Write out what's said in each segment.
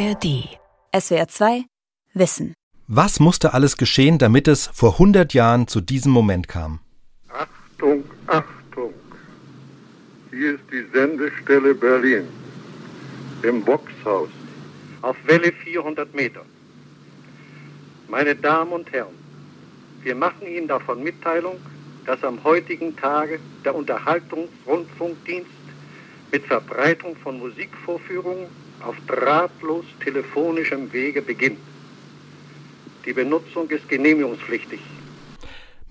ARD. SWR 2 Wissen. Was musste alles geschehen, damit es vor 100 Jahren zu diesem Moment kam? Achtung, Achtung. Hier ist die Sendestelle Berlin. Im Boxhaus. Auf Welle 400 Meter. Meine Damen und Herren, wir machen Ihnen davon Mitteilung, dass am heutigen Tage der Unterhaltungsrundfunkdienst mit Verbreitung von Musikvorführungen auf drahtlos telefonischem Wege beginnt. Die Benutzung ist genehmigungspflichtig.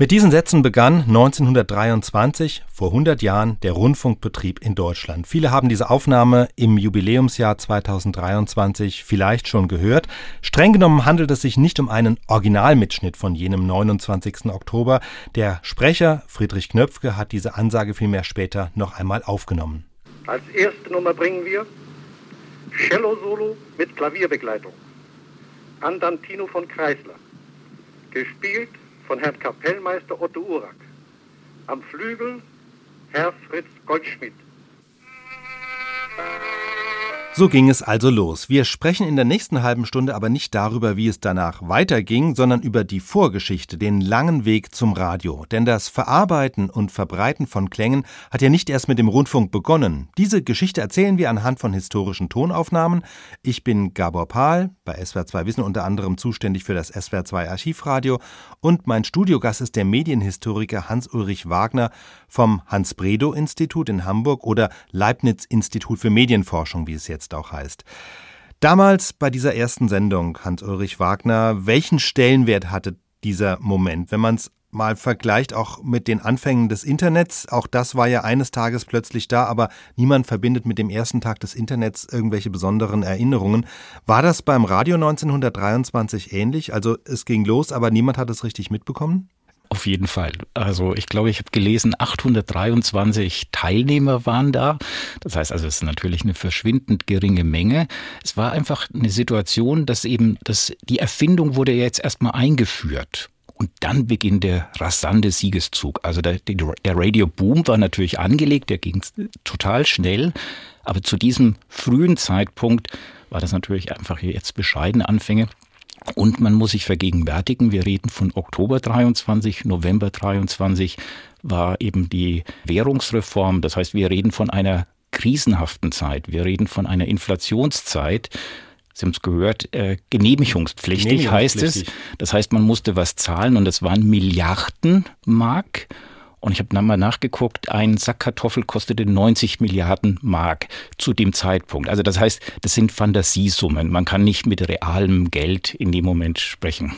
Mit diesen Sätzen begann 1923, vor 100 Jahren, der Rundfunkbetrieb in Deutschland. Viele haben diese Aufnahme im Jubiläumsjahr 2023 vielleicht schon gehört. Streng genommen handelt es sich nicht um einen Originalmitschnitt von jenem 29. Oktober. Der Sprecher Friedrich Knöpfke hat diese Ansage vielmehr später noch einmal aufgenommen. Als erste Nummer bringen wir Cello-Solo mit Klavierbegleitung. Andantino von Kreisler. Gespielt von Herrn Kapellmeister Otto Urak. Am Flügel Herr Fritz Goldschmidt. So ging es also los. Wir sprechen in der nächsten halben Stunde aber nicht darüber, wie es danach weiterging, sondern über die Vorgeschichte, den langen Weg zum Radio. Denn das Verarbeiten und Verbreiten von Klängen hat ja nicht erst mit dem Rundfunk begonnen. Diese Geschichte erzählen wir anhand von historischen Tonaufnahmen. Ich bin Gabor Pahl, bei SWR2 Wissen unter anderem zuständig für das SWR2 Archivradio und mein Studiogast ist der Medienhistoriker Hans-Ulrich Wagner vom Hans-Bredow-Institut in Hamburg oder Leibniz-Institut für Medienforschung, wie es jetzt auch heißt. Damals bei dieser ersten Sendung, Hans-Ulrich Wagner, welchen Stellenwert hatte dieser Moment, wenn man es mal vergleicht, auch mit den Anfängen des Internets? Auch das war ja eines Tages plötzlich da, aber niemand verbindet mit dem ersten Tag des Internets irgendwelche besonderen Erinnerungen. War das beim Radio 1923 ähnlich? Also es ging los, aber niemand hat es richtig mitbekommen? Auf jeden Fall. Also ich glaube, ich habe gelesen, 823 Teilnehmer waren da. Das heißt also, es ist natürlich eine verschwindend geringe Menge. Es war einfach eine Situation, dass eben dass die Erfindung wurde jetzt erstmal eingeführt. Und dann beginnt der rasante Siegeszug. Also der, der Radio-Boom war natürlich angelegt, der ging total schnell. Aber zu diesem frühen Zeitpunkt war das natürlich einfach jetzt bescheidene Anfänge. Und man muss sich vergegenwärtigen, wir reden von Oktober 23, November 23 war eben die Währungsreform. Das heißt, wir reden von einer krisenhaften Zeit. Wir reden von einer Inflationszeit. Sie haben es gehört, äh, genehmigungspflichtig, genehmigungspflichtig heißt es. Das heißt, man musste was zahlen und es waren Milliarden Mark. Und ich habe dann mal nachgeguckt, ein Sack Kartoffel kostete 90 Milliarden Mark zu dem Zeitpunkt. Also das heißt, das sind Fantasiesummen. Man kann nicht mit realem Geld in dem Moment sprechen.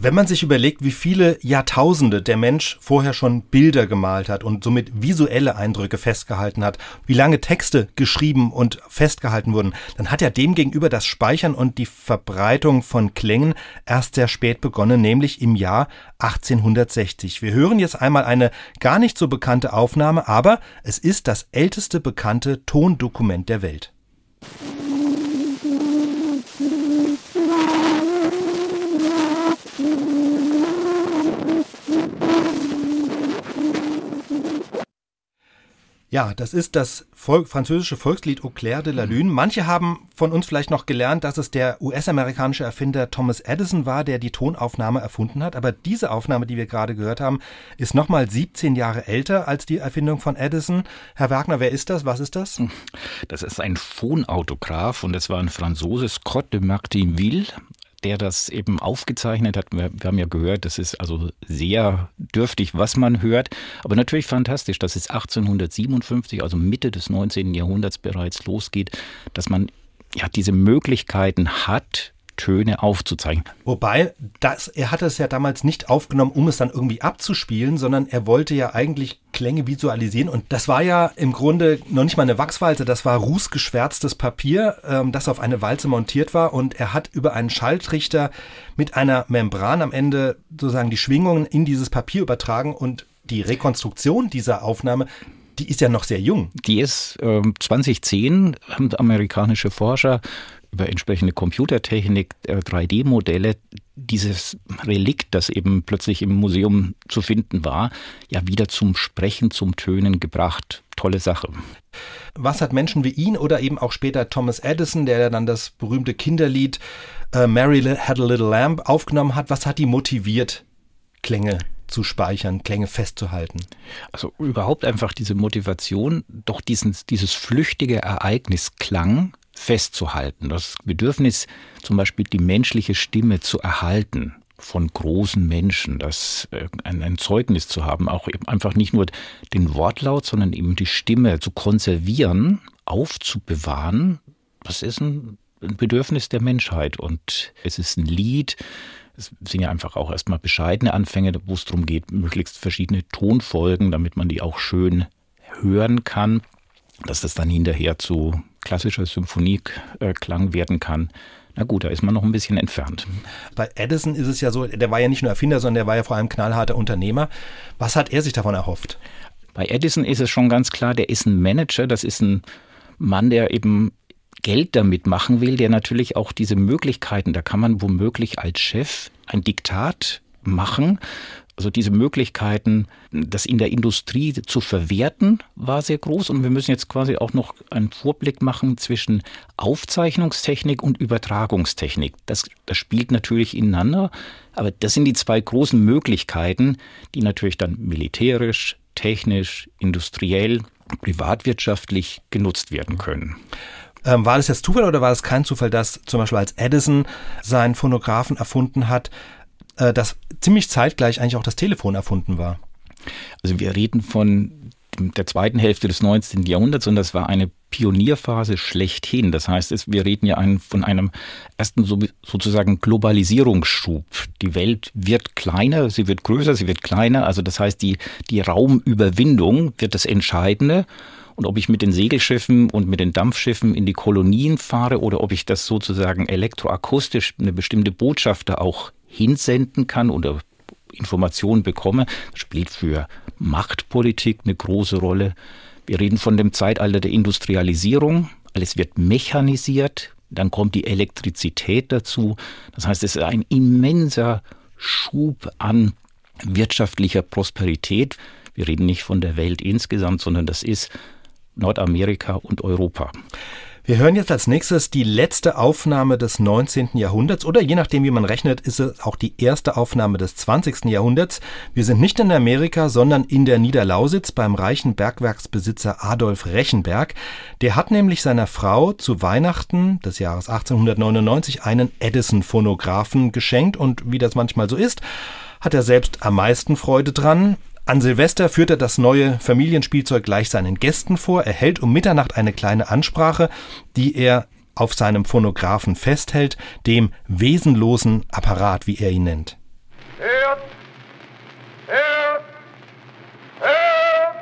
Wenn man sich überlegt, wie viele Jahrtausende der Mensch vorher schon Bilder gemalt hat und somit visuelle Eindrücke festgehalten hat, wie lange Texte geschrieben und festgehalten wurden, dann hat ja demgegenüber das Speichern und die Verbreitung von Klängen erst sehr spät begonnen, nämlich im Jahr 1860. Wir hören jetzt einmal eine gar nicht so bekannte Aufnahme, aber es ist das älteste bekannte Tondokument der Welt. Ja, das ist das Volk, französische Volkslied Au clair de la Lune. Manche haben von uns vielleicht noch gelernt, dass es der US-amerikanische Erfinder Thomas Edison war, der die Tonaufnahme erfunden hat. Aber diese Aufnahme, die wir gerade gehört haben, ist nochmal 17 Jahre älter als die Erfindung von Edison. Herr Wagner, wer ist das? Was ist das? Das ist ein Phonautograph und es war ein Franzose, Scott de Martinville der das eben aufgezeichnet hat. Wir, wir, haben ja gehört, das ist also sehr dürftig, was man hört, aber natürlich fantastisch, dass es 1857, also Mitte des 19. Jahrhunderts bereits losgeht, dass man ja diese Möglichkeiten hat, Töne aufzuzeichnen. Wobei, das, er hatte es ja damals nicht aufgenommen, um es dann irgendwie abzuspielen, sondern er wollte ja eigentlich Klänge visualisieren. Und das war ja im Grunde noch nicht mal eine Wachswalze, das war rußgeschwärztes Papier, ähm, das auf eine Walze montiert war. Und er hat über einen Schalltrichter mit einer Membran am Ende sozusagen die Schwingungen in dieses Papier übertragen und die Rekonstruktion dieser Aufnahme, die ist ja noch sehr jung. Die ist äh, 2010, haben amerikanische Forscher über entsprechende Computertechnik, 3D-Modelle, äh, dieses Relikt, das eben plötzlich im Museum zu finden war, ja wieder zum Sprechen, zum Tönen gebracht. Tolle Sache. Was hat Menschen wie ihn oder eben auch später Thomas Edison, der dann das berühmte Kinderlied äh, Mary Had a Little Lamb aufgenommen hat, was hat die motiviert, Klänge zu speichern, Klänge festzuhalten? Also überhaupt einfach diese Motivation, doch diesen, dieses flüchtige Ereignis Klang festzuhalten. Das Bedürfnis, zum Beispiel die menschliche Stimme zu erhalten von großen Menschen, das äh, ein, ein Zeugnis zu haben, auch eben einfach nicht nur den Wortlaut, sondern eben die Stimme zu konservieren, aufzubewahren, das ist ein, ein Bedürfnis der Menschheit. Und es ist ein Lied, es sind ja einfach auch erstmal bescheidene Anfänge, wo es darum geht, möglichst verschiedene Tonfolgen, damit man die auch schön hören kann, dass das dann hinterher zu klassischer Symphonieklang werden kann. Na gut, da ist man noch ein bisschen entfernt. Bei Edison ist es ja so, der war ja nicht nur Erfinder, sondern der war ja vor allem knallharter Unternehmer. Was hat er sich davon erhofft? Bei Edison ist es schon ganz klar, der ist ein Manager, das ist ein Mann, der eben Geld damit machen will, der natürlich auch diese Möglichkeiten, da kann man womöglich als Chef ein Diktat machen, also diese Möglichkeiten, das in der Industrie zu verwerten, war sehr groß. Und wir müssen jetzt quasi auch noch einen Vorblick machen zwischen Aufzeichnungstechnik und Übertragungstechnik. Das, das spielt natürlich ineinander. Aber das sind die zwei großen Möglichkeiten, die natürlich dann militärisch, technisch, industriell, privatwirtschaftlich genutzt werden können. Ähm, war das jetzt Zufall oder war es kein Zufall, dass zum Beispiel als Edison seinen Phonographen erfunden hat, äh, dass ziemlich zeitgleich eigentlich auch das Telefon erfunden war. Also wir reden von der zweiten Hälfte des 19. Jahrhunderts und das war eine Pionierphase schlechthin. Das heißt, wir reden ja von einem ersten sozusagen Globalisierungsschub. Die Welt wird kleiner, sie wird größer, sie wird kleiner. Also das heißt, die, die Raumüberwindung wird das Entscheidende. Und ob ich mit den Segelschiffen und mit den Dampfschiffen in die Kolonien fahre oder ob ich das sozusagen elektroakustisch eine bestimmte Botschaft da auch hinsenden kann oder Informationen bekomme, spielt für Machtpolitik eine große Rolle. Wir reden von dem Zeitalter der Industrialisierung. Alles wird mechanisiert. Dann kommt die Elektrizität dazu. Das heißt, es ist ein immenser Schub an wirtschaftlicher Prosperität. Wir reden nicht von der Welt insgesamt, sondern das ist Nordamerika und Europa. Wir hören jetzt als nächstes die letzte Aufnahme des 19. Jahrhunderts oder je nachdem, wie man rechnet, ist es auch die erste Aufnahme des 20. Jahrhunderts. Wir sind nicht in Amerika, sondern in der Niederlausitz beim reichen Bergwerksbesitzer Adolf Rechenberg. Der hat nämlich seiner Frau zu Weihnachten des Jahres 1899 einen Edison-Phonographen geschenkt und wie das manchmal so ist, hat er selbst am meisten Freude dran. An Silvester führt er das neue Familienspielzeug gleich seinen Gästen vor. Er hält um Mitternacht eine kleine Ansprache, die er auf seinem Phonographen festhält, dem wesenlosen Apparat, wie er ihn nennt. Hört! Hört! Hört!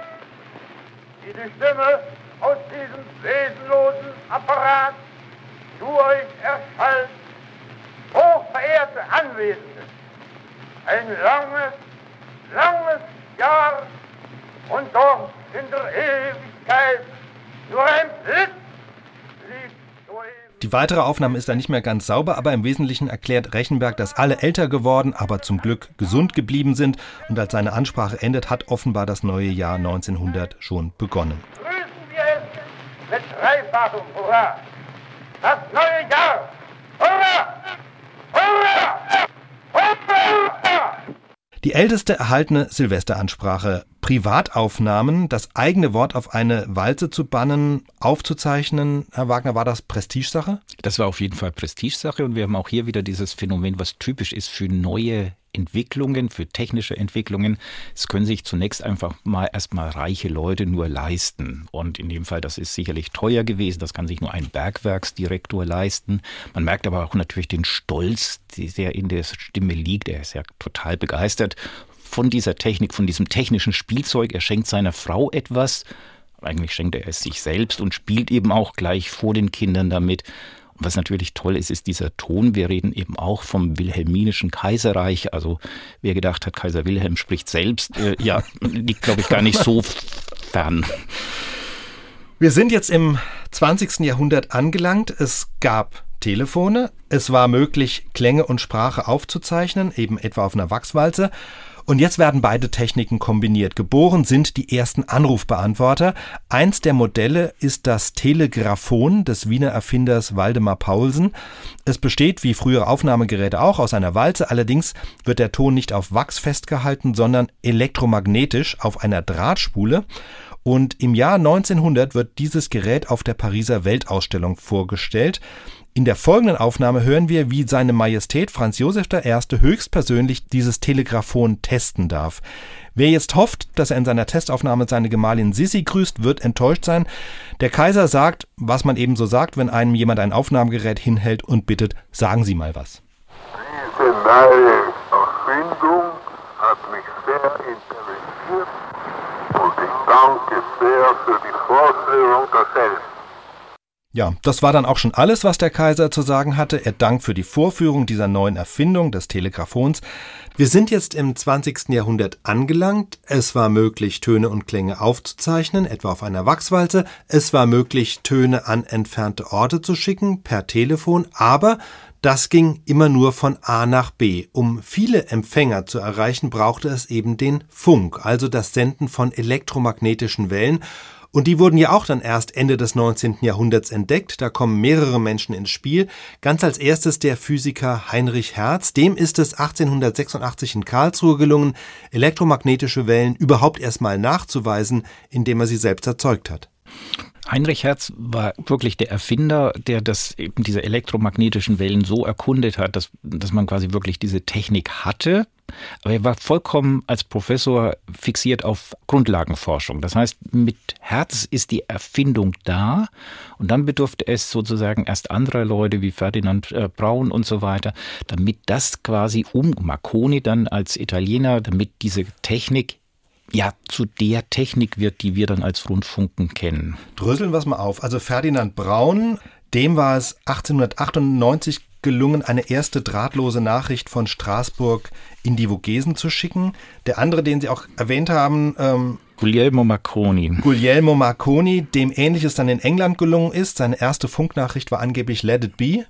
Wie die Stimme aus diesem wesenlosen Apparat zu euch erschallt. Hochverehrte Anwesende, ein langes, langes Jahr und dort in der Ewigkeit nur ein Blitz. Die weitere Aufnahme ist dann nicht mehr ganz sauber, aber im Wesentlichen erklärt Rechenberg, dass alle älter geworden, aber zum Glück gesund geblieben sind. Und als seine Ansprache endet, hat offenbar das neue Jahr 1900 schon begonnen. Grüßen wir es mit dreifachem Hurra! Das neue Jahr! Hurra! Hurra! Hurra! Die älteste erhaltene Silvesteransprache, Privataufnahmen, das eigene Wort auf eine Walze zu bannen, aufzuzeichnen, Herr Wagner, war das Prestigesache? Das war auf jeden Fall Prestigesache und wir haben auch hier wieder dieses Phänomen, was typisch ist für neue Entwicklungen, für technische Entwicklungen. Es können sich zunächst einfach mal erstmal reiche Leute nur leisten. Und in dem Fall, das ist sicherlich teuer gewesen. Das kann sich nur ein Bergwerksdirektor leisten. Man merkt aber auch natürlich den Stolz, der in der Stimme liegt. Er ist ja total begeistert von dieser Technik, von diesem technischen Spielzeug. Er schenkt seiner Frau etwas. Eigentlich schenkt er es sich selbst und spielt eben auch gleich vor den Kindern damit. Und was natürlich toll ist, ist dieser Ton. Wir reden eben auch vom wilhelminischen Kaiserreich. Also wer gedacht hat, Kaiser Wilhelm spricht selbst, äh, ja, liegt, glaube ich, gar nicht so fern. Wir sind jetzt im 20. Jahrhundert angelangt. Es gab Telefone, es war möglich, Klänge und Sprache aufzuzeichnen, eben etwa auf einer Wachswalze, und jetzt werden beide Techniken kombiniert. Geboren sind die ersten Anrufbeantworter. Eins der Modelle ist das Telegraphon des Wiener Erfinders Waldemar Paulsen. Es besteht, wie frühere Aufnahmegeräte auch, aus einer Walze. Allerdings wird der Ton nicht auf Wachs festgehalten, sondern elektromagnetisch auf einer Drahtspule. Und im Jahr 1900 wird dieses Gerät auf der Pariser Weltausstellung vorgestellt. In der folgenden Aufnahme hören wir, wie seine Majestät Franz Josef I. höchstpersönlich dieses Telegraphon testen darf. Wer jetzt hofft, dass er in seiner Testaufnahme seine Gemahlin Sissi grüßt, wird enttäuscht sein. Der Kaiser sagt, was man eben so sagt, wenn einem jemand ein Aufnahmegerät hinhält und bittet, sagen Sie mal was. Diese neue Erfindung hat mich sehr interessiert und ich danke sehr für die Vorführung derselben. Ja, das war dann auch schon alles, was der Kaiser zu sagen hatte. Er dankt für die Vorführung dieser neuen Erfindung des Telegraphons. Wir sind jetzt im 20. Jahrhundert angelangt. Es war möglich, Töne und Klänge aufzuzeichnen, etwa auf einer Wachswalze. Es war möglich, Töne an entfernte Orte zu schicken, per Telefon. Aber das ging immer nur von A nach B. Um viele Empfänger zu erreichen, brauchte es eben den Funk, also das Senden von elektromagnetischen Wellen. Und die wurden ja auch dann erst Ende des 19. Jahrhunderts entdeckt. Da kommen mehrere Menschen ins Spiel. Ganz als erstes der Physiker Heinrich Hertz. Dem ist es 1886 in Karlsruhe gelungen, elektromagnetische Wellen überhaupt erstmal nachzuweisen, indem er sie selbst erzeugt hat. Heinrich Hertz war wirklich der Erfinder, der das eben diese elektromagnetischen Wellen so erkundet hat, dass, dass man quasi wirklich diese Technik hatte. Aber er war vollkommen als Professor fixiert auf Grundlagenforschung. Das heißt, mit Hertz ist die Erfindung da und dann bedurfte es sozusagen erst anderer Leute wie Ferdinand äh, Braun und so weiter, damit das quasi um Marconi dann als Italiener, damit diese Technik ja, zu der Technik wird, die wir dann als Rundfunken kennen. Dröseln wir es mal auf. Also Ferdinand Braun, dem war es 1898 gelungen, eine erste drahtlose Nachricht von Straßburg in die Vogesen zu schicken. Der andere, den Sie auch erwähnt haben, ähm, Guglielmo Marconi. Guglielmo Marconi, dem ähnliches dann in England gelungen ist. Seine erste Funknachricht war angeblich Let It Be.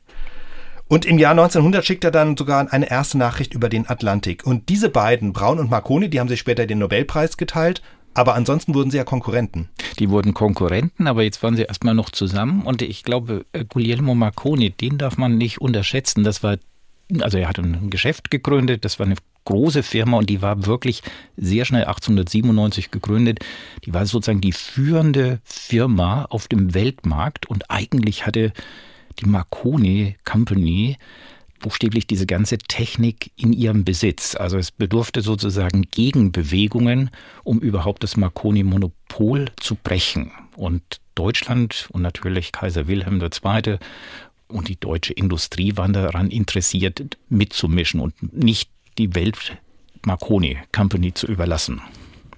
Und im Jahr 1900 schickt er dann sogar eine erste Nachricht über den Atlantik. Und diese beiden, Braun und Marconi, die haben sich später den Nobelpreis geteilt. Aber ansonsten wurden sie ja Konkurrenten. Die wurden Konkurrenten, aber jetzt waren sie erstmal noch zusammen. Und ich glaube, äh, Guglielmo Marconi, den darf man nicht unterschätzen. Das war, also er hat ein Geschäft gegründet, das war eine große Firma und die war wirklich sehr schnell 1897 gegründet. Die war sozusagen die führende Firma auf dem Weltmarkt und eigentlich hatte die Marconi Company buchstäblich diese ganze Technik in ihrem Besitz. Also es bedurfte sozusagen Gegenbewegungen, um überhaupt das Marconi-Monopol zu brechen. Und Deutschland und natürlich Kaiser Wilhelm II. und die deutsche Industrie waren daran interessiert, mitzumischen und nicht die Welt Marconi Company zu überlassen.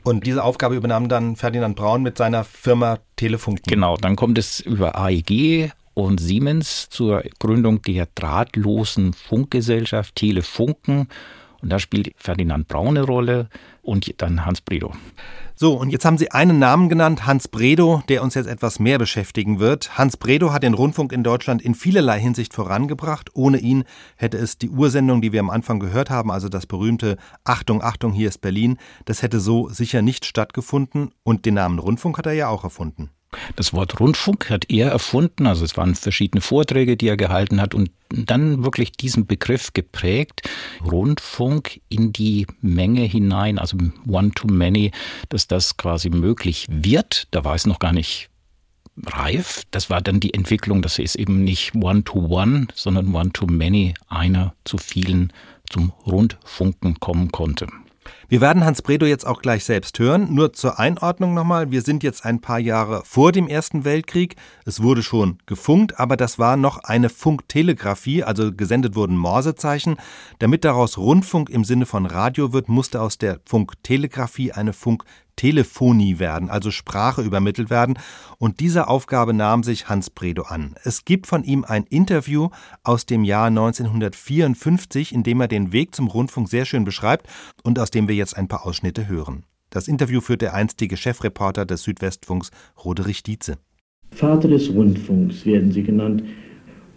Und diese Aufgabe übernahm dann Ferdinand Braun mit seiner Firma Telefunk. Genau, dann kommt es über AEG, und Siemens zur Gründung der drahtlosen Funkgesellschaft Telefunken. Und da spielt Ferdinand Braun eine Rolle und dann Hans Bredow. So, und jetzt haben Sie einen Namen genannt, Hans Bredow, der uns jetzt etwas mehr beschäftigen wird. Hans Bredow hat den Rundfunk in Deutschland in vielerlei Hinsicht vorangebracht. Ohne ihn hätte es die Ursendung, die wir am Anfang gehört haben, also das berühmte Achtung, Achtung, hier ist Berlin, das hätte so sicher nicht stattgefunden. Und den Namen Rundfunk hat er ja auch erfunden. Das Wort Rundfunk hat er erfunden, also es waren verschiedene Vorträge, die er gehalten hat und dann wirklich diesen Begriff geprägt, Rundfunk in die Menge hinein, also One-to-Many, dass das quasi möglich wird. Da war es noch gar nicht reif. Das war dann die Entwicklung, dass es eben nicht One-to-One, -one, sondern One-to-Many, einer zu vielen zum Rundfunken kommen konnte. Wir werden Hans Bredow jetzt auch gleich selbst hören. Nur zur Einordnung nochmal. Wir sind jetzt ein paar Jahre vor dem Ersten Weltkrieg. Es wurde schon gefunkt, aber das war noch eine Funktelegrafie, also gesendet wurden Morsezeichen. Damit daraus Rundfunk im Sinne von Radio wird, musste aus der Funktelegrafie eine Funk Telephonie werden, also Sprache übermittelt werden. Und dieser Aufgabe nahm sich Hans Bredow an. Es gibt von ihm ein Interview aus dem Jahr 1954, in dem er den Weg zum Rundfunk sehr schön beschreibt und aus dem wir jetzt ein paar Ausschnitte hören. Das Interview führt der einstige Chefreporter des Südwestfunks Roderich Dietze. Vater des Rundfunks werden sie genannt.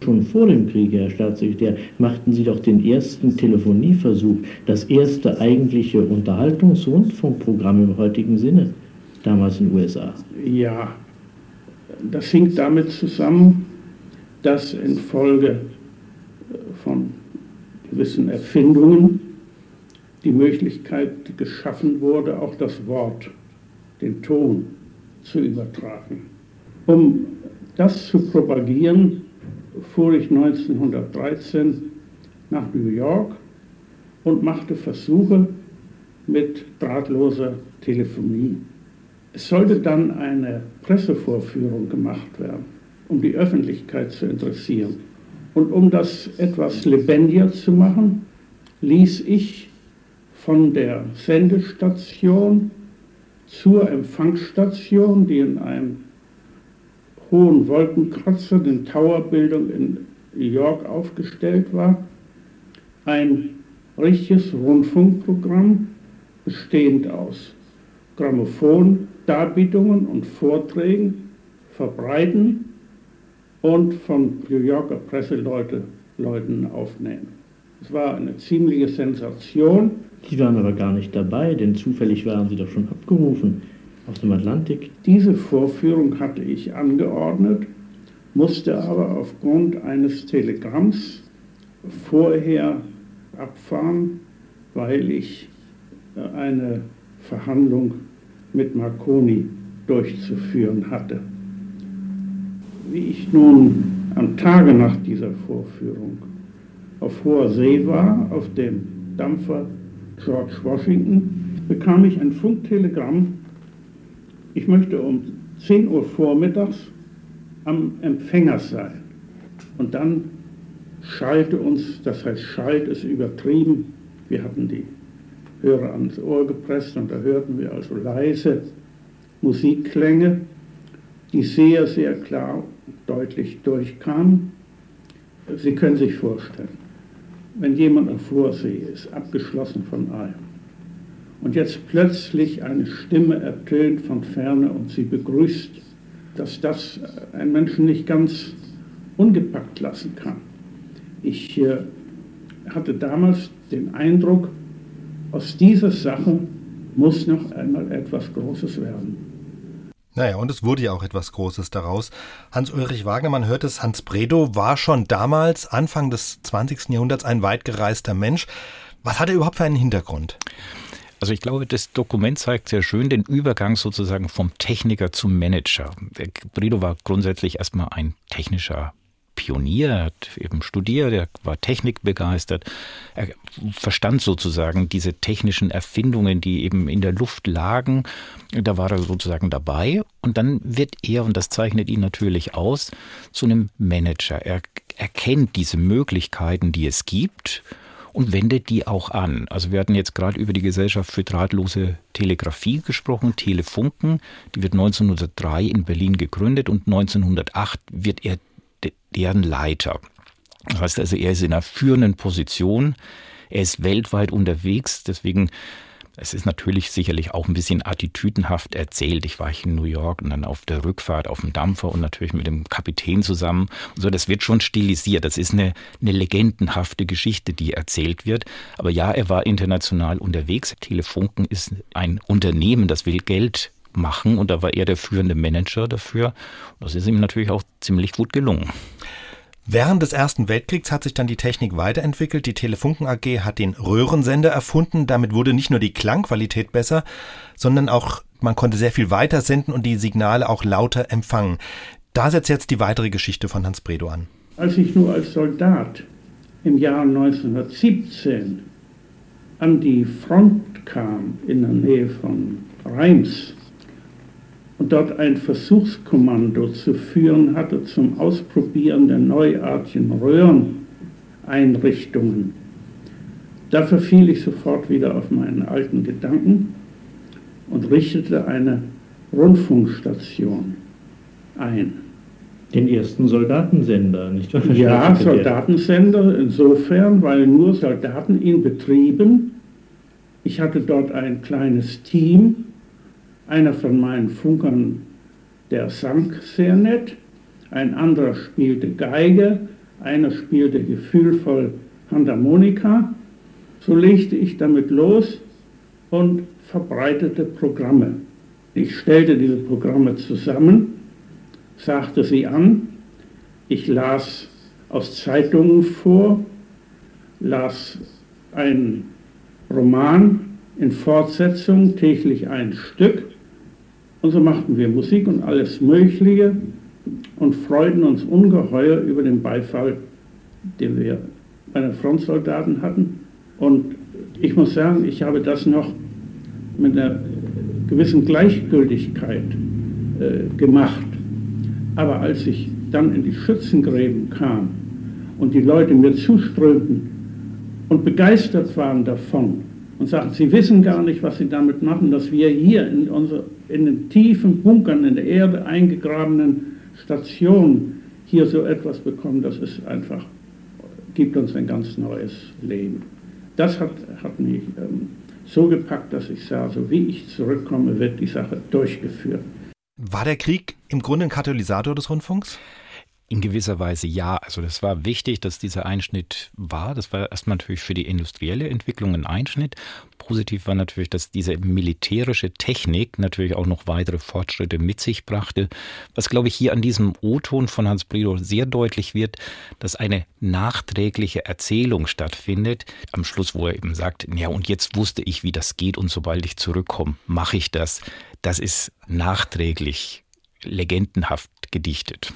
Schon vor dem Krieg, Herr Staatssekretär, machten Sie doch den ersten Telefonieversuch, das erste eigentliche Unterhaltungsrundfunkprogramm im heutigen Sinne, damals in den USA. Ja, das hing damit zusammen, dass infolge von gewissen Erfindungen die Möglichkeit geschaffen wurde, auch das Wort, den Ton zu übertragen. Um das zu propagieren, fuhr ich 1913 nach New York und machte Versuche mit drahtloser Telefonie. Es sollte dann eine Pressevorführung gemacht werden, um die Öffentlichkeit zu interessieren. Und um das etwas lebendiger zu machen, ließ ich von der Sendestation zur Empfangsstation, die in einem hohen Wolkenkratzer, den Towerbildung in New York aufgestellt war, ein richtiges Rundfunkprogramm bestehend aus Grammophon, Darbietungen und Vorträgen verbreiten und von New Yorker Presseleuten aufnehmen. Es war eine ziemliche Sensation. Sie waren aber gar nicht dabei, denn zufällig waren Sie doch schon abgerufen aus dem Atlantik. Diese Vorführung hatte ich angeordnet, musste aber aufgrund eines Telegramms vorher abfahren, weil ich äh, eine Verhandlung mit Marconi durchzuführen hatte. Wie ich nun am Tage nach dieser Vorführung auf hoher See war, auf dem Dampfer George Washington, bekam ich ein Funktelegramm, ich möchte um 10 Uhr vormittags am Empfänger sein. Und dann schallte uns, das heißt Schalt ist übertrieben, wir hatten die Hörer ans Ohr gepresst und da hörten wir also leise Musikklänge, die sehr, sehr klar und deutlich durchkamen. Sie können sich vorstellen, wenn jemand auf Vorsee ist, abgeschlossen von allem, und jetzt plötzlich eine Stimme ertönt von ferne und sie begrüßt, dass das einen Menschen nicht ganz ungepackt lassen kann. Ich äh, hatte damals den Eindruck, aus dieser Sache muss noch einmal etwas Großes werden. Naja, und es wurde ja auch etwas Großes daraus. Hans-Ulrich Wagner, man hört es, Hans Bredow war schon damals, Anfang des 20. Jahrhunderts, ein weit gereister Mensch. Was hat er überhaupt für einen Hintergrund? Also ich glaube, das Dokument zeigt sehr schön den Übergang sozusagen vom Techniker zum Manager. Bredow war grundsätzlich erstmal ein technischer Pionier, er hat eben studiert, er war technikbegeistert, er verstand sozusagen diese technischen Erfindungen, die eben in der Luft lagen, da war er sozusagen dabei und dann wird er, und das zeichnet ihn natürlich aus, zu einem Manager. Er erkennt diese Möglichkeiten, die es gibt und wendet die auch an. Also wir hatten jetzt gerade über die Gesellschaft für drahtlose Telegrafie gesprochen, Telefunken, die wird 1903 in Berlin gegründet und 1908 wird er deren Leiter. Das heißt also, er ist in einer führenden Position, er ist weltweit unterwegs, deswegen es ist natürlich sicherlich auch ein bisschen attitüdenhaft erzählt. Ich war in New York und dann auf der Rückfahrt auf dem Dampfer und natürlich mit dem Kapitän zusammen. Und so, das wird schon stilisiert. Das ist eine, eine legendenhafte Geschichte, die erzählt wird. Aber ja, er war international unterwegs. Telefunken ist ein Unternehmen, das will Geld machen und da war er der führende Manager dafür. Das ist ihm natürlich auch ziemlich gut gelungen. Während des Ersten Weltkriegs hat sich dann die Technik weiterentwickelt. Die Telefunken AG hat den Röhrensender erfunden. Damit wurde nicht nur die Klangqualität besser, sondern auch man konnte sehr viel weiter senden und die Signale auch lauter empfangen. Da setzt jetzt die weitere Geschichte von Hans Bredow an. Als ich nur als Soldat im Jahr 1917 an die Front kam, in der Nähe von Reims, und dort ein Versuchskommando zu führen hatte zum Ausprobieren der neuartigen Röhreneinrichtungen. Da verfiel ich sofort wieder auf meinen alten Gedanken und richtete eine Rundfunkstation ein. Den ersten Soldatensender, nicht wahr? Ja, Soldatensender insofern, weil nur Soldaten ihn betrieben. Ich hatte dort ein kleines Team, einer von meinen Funkern, der sang sehr nett, ein anderer spielte Geige, einer spielte gefühlvoll Handharmonika. So legte ich damit los und verbreitete Programme. Ich stellte diese Programme zusammen, sagte sie an, ich las aus Zeitungen vor, las einen Roman in Fortsetzung, täglich ein Stück. Und so machten wir Musik und alles Mögliche und freuten uns ungeheuer über den Beifall, den wir bei den Frontsoldaten hatten. Und ich muss sagen, ich habe das noch mit einer gewissen Gleichgültigkeit äh, gemacht. Aber als ich dann in die Schützengräben kam und die Leute mir zuströmten und begeistert waren davon und sagten, sie wissen gar nicht, was sie damit machen, dass wir hier in, unsere, in den tiefen Bunkern in der Erde eingegrabenen Stationen hier so etwas bekommen, das ist einfach, gibt uns ein ganz neues Leben. Das hat, hat mich ähm, so gepackt, dass ich sah, so wie ich zurückkomme, wird die Sache durchgeführt. War der Krieg im Grunde ein Katalysator des Rundfunks? In gewisser Weise ja. Also das war wichtig, dass dieser Einschnitt war. Das war erstmal natürlich für die industrielle Entwicklung ein Einschnitt. Positiv war natürlich, dass diese militärische Technik natürlich auch noch weitere Fortschritte mit sich brachte. Was, glaube ich, hier an diesem O-Ton von Hans Bredow sehr deutlich wird, dass eine nachträgliche Erzählung stattfindet. Am Schluss, wo er eben sagt, ja, und jetzt wusste ich, wie das geht und sobald ich zurückkomme, mache ich das. Das ist nachträglich legendenhaft gedichtet.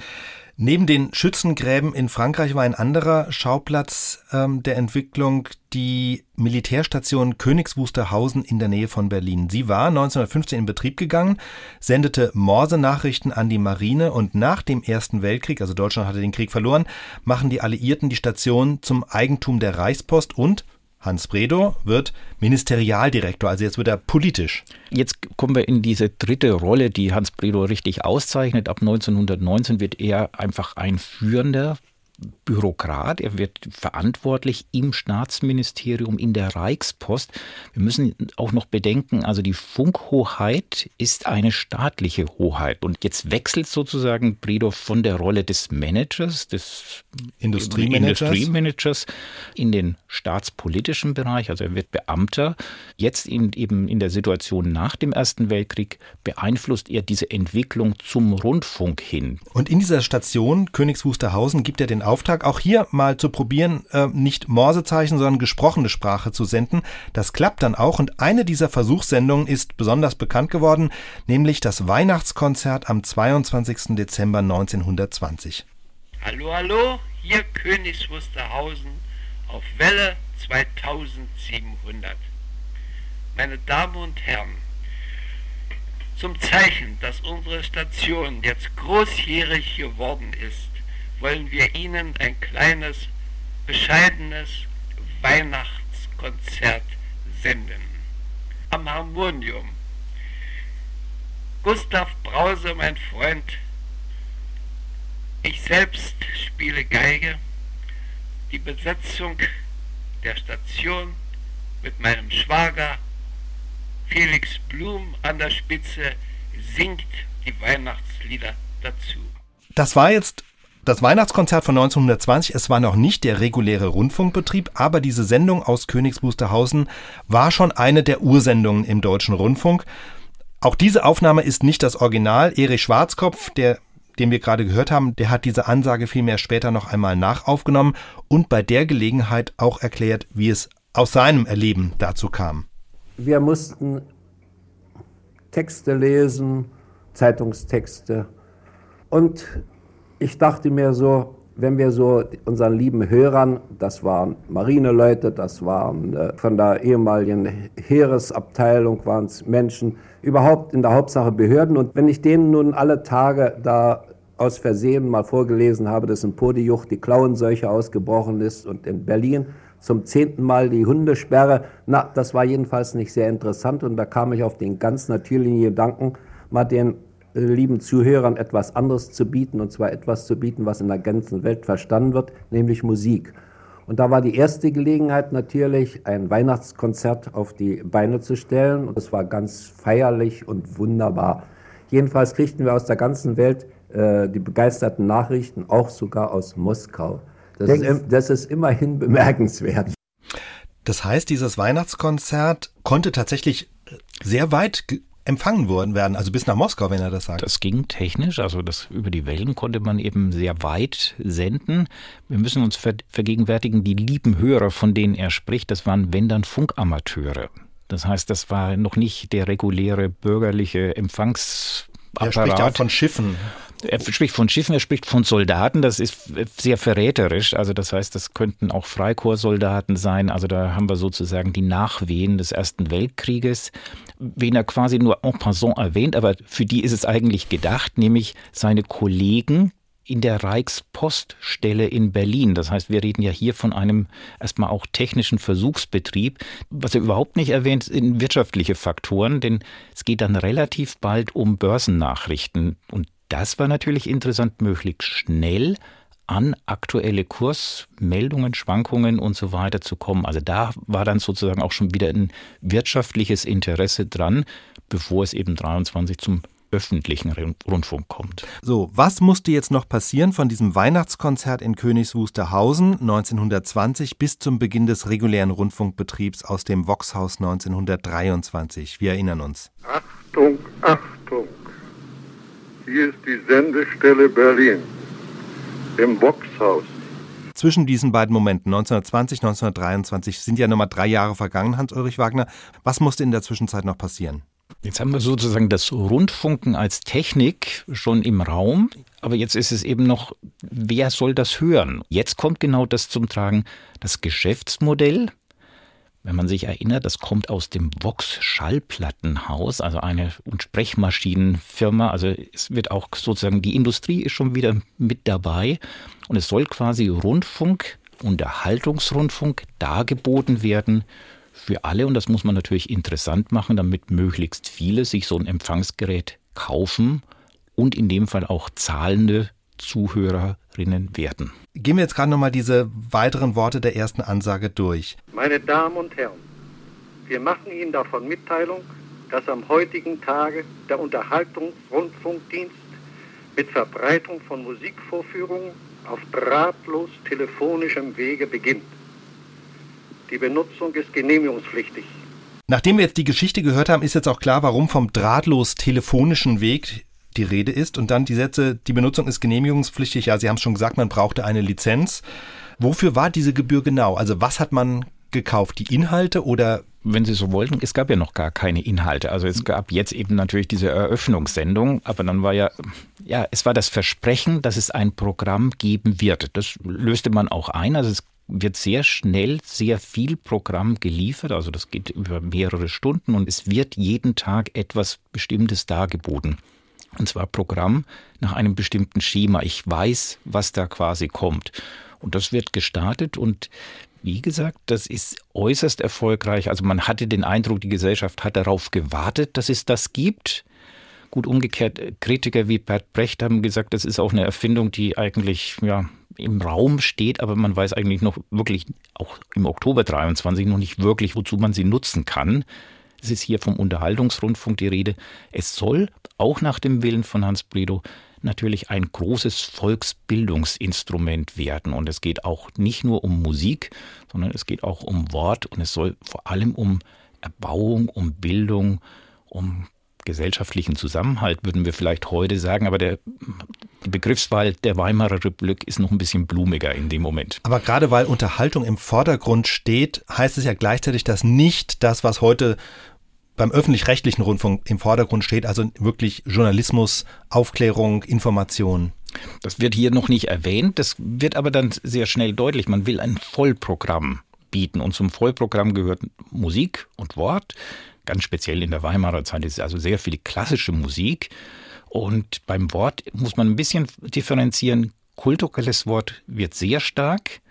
Neben den Schützengräben in Frankreich war ein anderer Schauplatz ähm, der Entwicklung die Militärstation Königs Wusterhausen in der Nähe von Berlin. Sie war 1915 in Betrieb gegangen, sendete Morse-Nachrichten an die Marine und nach dem Ersten Weltkrieg, also Deutschland hatte den Krieg verloren, machen die Alliierten die Station zum Eigentum der Reichspost und Hans Bredow wird Ministerialdirektor, also jetzt wird er politisch. Jetzt kommen wir in diese dritte Rolle, die Hans Bredow richtig auszeichnet. Ab 1919 wird er einfach ein führender Bürokrat, er wird verantwortlich im Staatsministerium, in der Reichspost. Wir müssen auch noch bedenken, also die Funkhoheit ist eine staatliche Hoheit. Und jetzt wechselt sozusagen Bredow von der Rolle des Managers, des Industriemanagers, Industriemanagers in den staatspolitischen Bereich, also er wird Beamter. Jetzt in, eben in der Situation nach dem Ersten Weltkrieg beeinflusst er diese Entwicklung zum Rundfunk hin. Und in dieser Station Königs Wusterhausen gibt er den Auftrag, auch hier mal zu probieren, äh, nicht Morsezeichen, sondern gesprochene Sprache zu senden. Das klappt dann auch und eine dieser Versuchssendungen ist besonders bekannt geworden, nämlich das Weihnachtskonzert am 22. Dezember 1920. Hallo, hallo, hier Königs Wusterhausen auf Welle 2700. Meine Damen und Herren, zum Zeichen, dass unsere Station jetzt großjährig geworden ist, wollen wir Ihnen ein kleines, bescheidenes Weihnachtskonzert senden. Am Harmonium. Gustav Brause, mein Freund, ich selbst spiele Geige. Die Besetzung der Station mit meinem Schwager Felix Blum an der Spitze singt die Weihnachtslieder dazu. Das war jetzt das Weihnachtskonzert von 1920, es war noch nicht der reguläre Rundfunkbetrieb, aber diese Sendung aus Königs Wusterhausen war schon eine der Ursendungen im deutschen Rundfunk. Auch diese Aufnahme ist nicht das Original. Erich Schwarzkopf, der den wir gerade gehört haben, der hat diese Ansage vielmehr später noch einmal nachaufgenommen und bei der Gelegenheit auch erklärt, wie es aus seinem Erleben dazu kam. Wir mussten Texte lesen, Zeitungstexte und ich dachte mir so, wenn wir so unseren lieben Hörern, das waren Marineleute, das waren äh, von der ehemaligen Heeresabteilung, waren es Menschen, überhaupt in der Hauptsache Behörden. Und wenn ich denen nun alle Tage da aus Versehen mal vorgelesen habe, dass in Podiuch die Klauenseuche ausgebrochen ist und in Berlin zum zehnten Mal die Hundesperre, na, das war jedenfalls nicht sehr interessant und da kam ich auf den ganz natürlichen Gedanken, mal den lieben Zuhörern etwas anderes zu bieten, und zwar etwas zu bieten, was in der ganzen Welt verstanden wird, nämlich Musik. Und da war die erste Gelegenheit natürlich, ein Weihnachtskonzert auf die Beine zu stellen. Und es war ganz feierlich und wunderbar. Jedenfalls kriegten wir aus der ganzen Welt äh, die begeisterten Nachrichten, auch sogar aus Moskau. Das ist, das ist immerhin bemerkenswert. Das heißt, dieses Weihnachtskonzert konnte tatsächlich sehr weit empfangen worden werden, also bis nach Moskau, wenn er das sagt. Das ging technisch, also das über die Wellen konnte man eben sehr weit senden. Wir müssen uns vergegenwärtigen, die lieben Hörer, von denen er spricht, das waren wenn dann Funkamateure. Das heißt, das war noch nicht der reguläre bürgerliche Empfangs er spricht auch von Schiffen. Er spricht von Schiffen, er spricht von Soldaten, das ist sehr verräterisch. Also das heißt, das könnten auch Freikorpssoldaten sein. Also da haben wir sozusagen die Nachwehen des Ersten Weltkrieges, wen er quasi nur en passant erwähnt, aber für die ist es eigentlich gedacht, nämlich seine Kollegen, in der Reichspoststelle in Berlin. Das heißt, wir reden ja hier von einem erstmal auch technischen Versuchsbetrieb. Was er überhaupt nicht erwähnt, sind wirtschaftliche Faktoren, denn es geht dann relativ bald um Börsennachrichten. Und das war natürlich interessant, möglichst schnell an aktuelle Kursmeldungen, Schwankungen und so weiter zu kommen. Also da war dann sozusagen auch schon wieder ein wirtschaftliches Interesse dran, bevor es eben 23 zum öffentlichen Rundfunk kommt. So, was musste jetzt noch passieren von diesem Weihnachtskonzert in Königs Wusterhausen 1920 bis zum Beginn des regulären Rundfunkbetriebs aus dem Voxhaus 1923? Wir erinnern uns. Achtung, Achtung! Hier ist die Sendestelle Berlin im Voxhaus. Zwischen diesen beiden Momenten, 1920, 1923, sind ja nochmal drei Jahre vergangen, Hans-Ulrich Wagner. Was musste in der Zwischenzeit noch passieren? Jetzt haben wir sozusagen das Rundfunken als Technik schon im Raum, aber jetzt ist es eben noch, wer soll das hören? Jetzt kommt genau das zum Tragen, das Geschäftsmodell. Wenn man sich erinnert, das kommt aus dem Vox Schallplattenhaus, also eine Sprechmaschinenfirma. Also es wird auch sozusagen, die Industrie ist schon wieder mit dabei und es soll quasi Rundfunk, Unterhaltungsrundfunk dargeboten werden für alle und das muss man natürlich interessant machen, damit möglichst viele sich so ein Empfangsgerät kaufen und in dem Fall auch zahlende Zuhörerinnen werden. Gehen wir jetzt gerade nochmal diese weiteren Worte der ersten Ansage durch. Meine Damen und Herren, wir machen Ihnen davon Mitteilung, dass am heutigen Tage der Unterhaltungsrundfunkdienst mit Verbreitung von Musikvorführungen auf drahtlos telefonischem Wege beginnt. Die Benutzung ist genehmigungspflichtig. Nachdem wir jetzt die Geschichte gehört haben, ist jetzt auch klar, warum vom drahtlos telefonischen Weg die Rede ist. Und dann die Sätze, die Benutzung ist genehmigungspflichtig. Ja, Sie haben es schon gesagt, man brauchte eine Lizenz. Wofür war diese Gebühr genau? Also was hat man gekauft? Die Inhalte oder wenn Sie so wollten, es gab ja noch gar keine Inhalte. Also es gab jetzt eben natürlich diese Eröffnungssendung, aber dann war ja, ja, es war das Versprechen, dass es ein Programm geben wird. Das löste man auch ein. Also es wird sehr schnell sehr viel Programm geliefert, also das geht über mehrere Stunden und es wird jeden Tag etwas Bestimmtes dargeboten. Und zwar Programm nach einem bestimmten Schema. Ich weiß, was da quasi kommt. Und das wird gestartet und wie gesagt, das ist äußerst erfolgreich. Also man hatte den Eindruck, die Gesellschaft hat darauf gewartet, dass es das gibt. Gut umgekehrt, Kritiker wie Bert Brecht haben gesagt, das ist auch eine Erfindung, die eigentlich ja, im Raum steht, aber man weiß eigentlich noch wirklich auch im Oktober 23 noch nicht wirklich, wozu man sie nutzen kann. Es ist hier vom Unterhaltungsrundfunk die Rede. Es soll auch nach dem Willen von Hans Bredow natürlich ein großes Volksbildungsinstrument werden. Und es geht auch nicht nur um Musik, sondern es geht auch um Wort und es soll vor allem um Erbauung, um Bildung, um gesellschaftlichen Zusammenhalt, würden wir vielleicht heute sagen, aber der, die Begriffswahl der Weimarer Republik ist noch ein bisschen blumiger in dem Moment. Aber gerade weil Unterhaltung im Vordergrund steht, heißt es ja gleichzeitig, dass nicht das, was heute beim öffentlich-rechtlichen Rundfunk im Vordergrund steht, also wirklich Journalismus, Aufklärung, Information. Das wird hier noch nicht erwähnt, das wird aber dann sehr schnell deutlich. Man will ein Vollprogramm bieten und zum Vollprogramm gehört Musik und Wort, ganz speziell in der Weimarer Zeit ist also sehr viel klassische Musik. Und beim Wort muss man ein bisschen differenzieren. Kulturelles Wort wird sehr stark.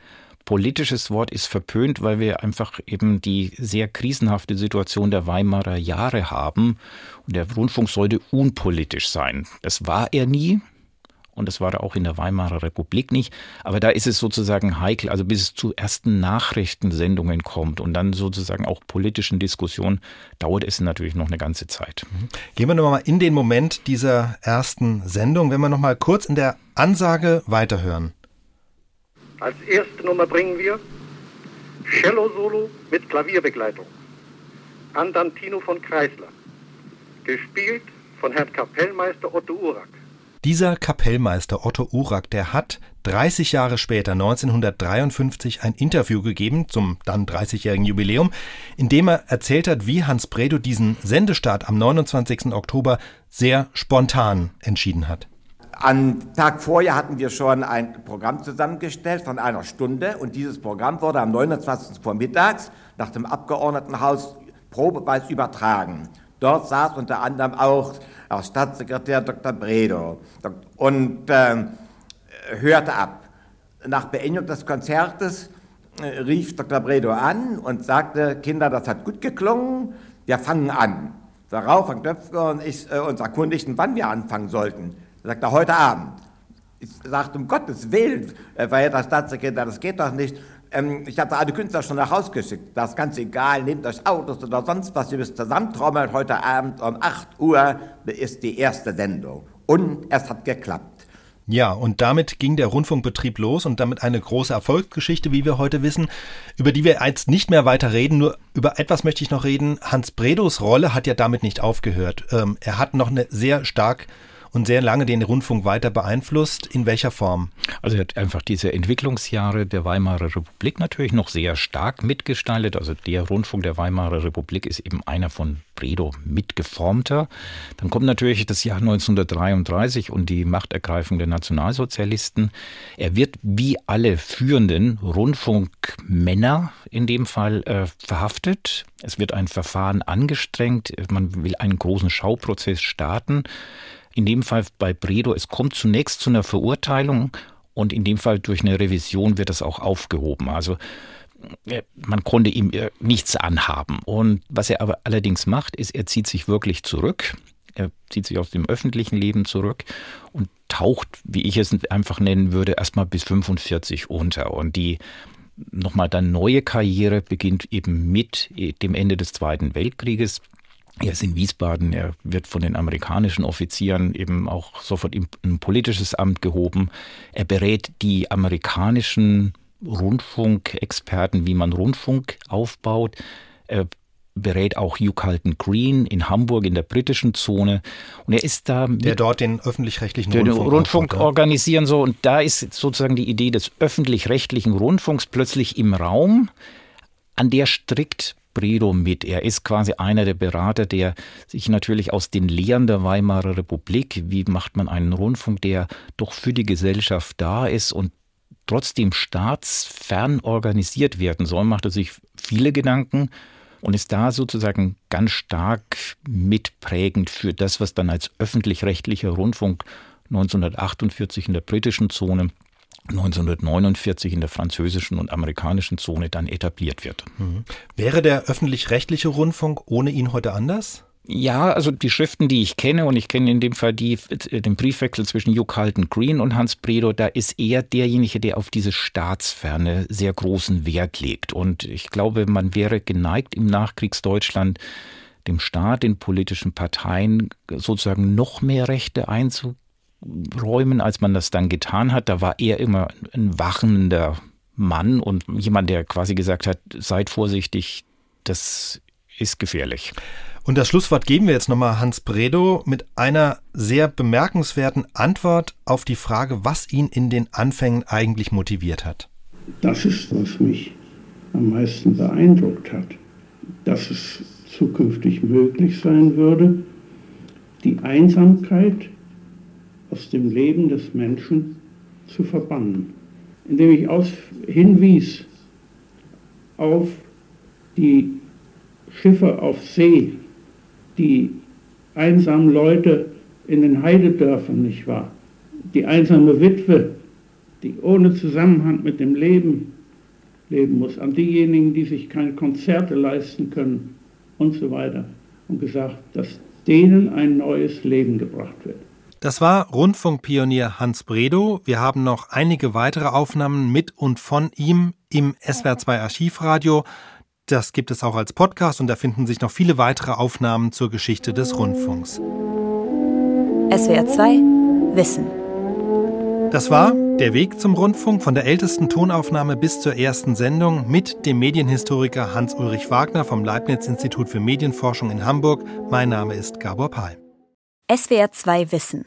Politisches Wort ist verpönt, weil wir einfach eben die sehr krisenhafte Situation der Weimarer Jahre haben. Und der Rundfunk sollte unpolitisch sein. Das war er nie und das war auch in der Weimarer Republik nicht. Aber da ist es sozusagen heikel, also bis es zu ersten Nachrichtensendungen kommt und dann sozusagen auch politischen Diskussionen, dauert es natürlich noch eine ganze Zeit. Mhm. Gehen wir nochmal in den Moment dieser ersten Sendung, wenn wir nochmal kurz in der Ansage weiterhören. Als erste Nummer bringen wir Cello-Solo mit Klavierbegleitung. Andantino von Kreisler. Gespielt von Herrn Kapellmeister Otto Urak. Dieser Kapellmeister Otto Urak, der hat 30 Jahre später, 1953, ein Interview gegeben zum dann 30-jährigen Jubiläum, in dem er erzählt hat, wie Hans Bredow diesen Sendestart am 29. Oktober sehr spontan entschieden hat. Am Tag vorher hatten wir schon ein Programm zusammengestellt von einer Stunde und dieses Programm wurde am 29. vormittags nach dem Abgeordnetenhaus probeweise übertragen. Dort saß unter anderem auch der Staatssekretär Dr. Bredow und äh, hörte ab. Nach Beendigung des Konzertes äh, rief Dr. Bredow an und sagte, Kinder, das hat gut geklungen, wir fangen an. Darauf Herr Knöpfler und ich äh, uns erkundigten, wann wir anfangen sollten. Er sagte, heute Abend. Ich sagte, um Gottes Willen, äh, verheerter Staatssekretär, das geht doch nicht. Ähm, ich hatte alle Künstler schon nach Hause geschickt. Das ist ganz egal, nehmt euch Autos oder sonst was, ihr müsst zusammentrommeln. Heute Abend um 8 Uhr ist die erste Sendung. Und es hat geklappt. Ja, und damit ging der Rundfunkbetrieb los und damit eine große Erfolgsgeschichte, wie wir heute wissen, über die wir jetzt nicht mehr weiter reden. Nur über etwas möchte ich noch reden. Hans Bredos Rolle hat ja damit nicht aufgehört. Ähm, er hat noch eine sehr stark und sehr lange den Rundfunk weiter beeinflusst. In welcher Form? Also er hat einfach diese Entwicklungsjahre der Weimarer Republik natürlich noch sehr stark mitgestaltet. Also der Rundfunk der Weimarer Republik ist eben einer von Bredow mitgeformter. Dann kommt natürlich das Jahr 1933 und die Machtergreifung der Nationalsozialisten. Er wird wie alle führenden Rundfunkmänner in dem Fall äh, verhaftet. Es wird ein Verfahren angestrengt. Man will einen großen Schauprozess starten in dem Fall bei Bredo, es kommt zunächst zu einer Verurteilung und in dem Fall durch eine Revision wird das auch aufgehoben. Also äh, man konnte ihm äh, nichts anhaben. Und was er aber allerdings macht, ist, er zieht sich wirklich zurück. Er zieht sich aus dem öffentlichen Leben zurück und taucht, wie ich es einfach nennen würde, erstmal bis 45 unter. Und die nochmal dann neue Karriere beginnt eben mit dem Ende des Zweiten Weltkrieges. Er ist in Wiesbaden, er wird von den amerikanischen Offizieren eben auch sofort in ein politisches Amt gehoben. Er berät die amerikanischen Rundfunkexperten, wie man Rundfunk aufbaut. Er berät auch Hugh Carlton Green in Hamburg in der britischen Zone. Und er ist da. Der dort den öffentlich-rechtlichen Rundfunk, Rundfunk organisieren so. Und da ist sozusagen die Idee des öffentlich-rechtlichen Rundfunks plötzlich im Raum. An der strikt Bredow mit. Er ist quasi einer der Berater, der sich natürlich aus den Lehren der Weimarer Republik, wie macht man einen Rundfunk, der doch für die Gesellschaft da ist und trotzdem staatsfern organisiert werden soll, macht er sich viele Gedanken und ist da sozusagen ganz stark mitprägend für das, was dann als öffentlich-rechtlicher Rundfunk 1948 in der britischen Zone 1949 in der französischen und amerikanischen Zone dann etabliert wird. Mhm. Wäre der öffentlich-rechtliche Rundfunk ohne ihn heute anders? Ja, also die Schriften, die ich kenne, und ich kenne in dem Fall die, den Briefwechsel zwischen Hugh Carlton Green und Hans Bredow, da ist er derjenige, der auf diese Staatsferne sehr großen Wert legt. Und ich glaube, man wäre geneigt im Nachkriegsdeutschland dem Staat, den politischen Parteien sozusagen noch mehr Rechte einzugeben räumen, als man das dann getan hat. Da war er immer ein wachender Mann und jemand, der quasi gesagt hat, seid vorsichtig, das ist gefährlich. Und das Schlusswort geben wir jetzt nochmal Hans Bredow mit einer sehr bemerkenswerten Antwort auf die Frage, was ihn in den Anfängen eigentlich motiviert hat. Das ist, was mich am meisten beeindruckt hat, dass es zukünftig möglich sein würde, die Einsamkeit aus dem Leben des Menschen zu verbannen, indem ich aus, hinwies auf die Schiffe auf See, die einsamen Leute in den Heidedörfern, nicht wahr? Die einsame Witwe, die ohne Zusammenhang mit dem Leben leben muss, an diejenigen, die sich keine Konzerte leisten können und so weiter. Und gesagt, dass denen ein neues Leben gebracht wird. Das war Rundfunkpionier Hans Bredow. Wir haben noch einige weitere Aufnahmen mit und von ihm im SWR2 Archivradio. Das gibt es auch als Podcast und da finden sich noch viele weitere Aufnahmen zur Geschichte des Rundfunks. SWR2 Wissen. Das war der Weg zum Rundfunk von der ältesten Tonaufnahme bis zur ersten Sendung mit dem Medienhistoriker Hans-Ulrich Wagner vom Leibniz-Institut für Medienforschung in Hamburg. Mein Name ist Gabor Pahl. SWR2 Wissen.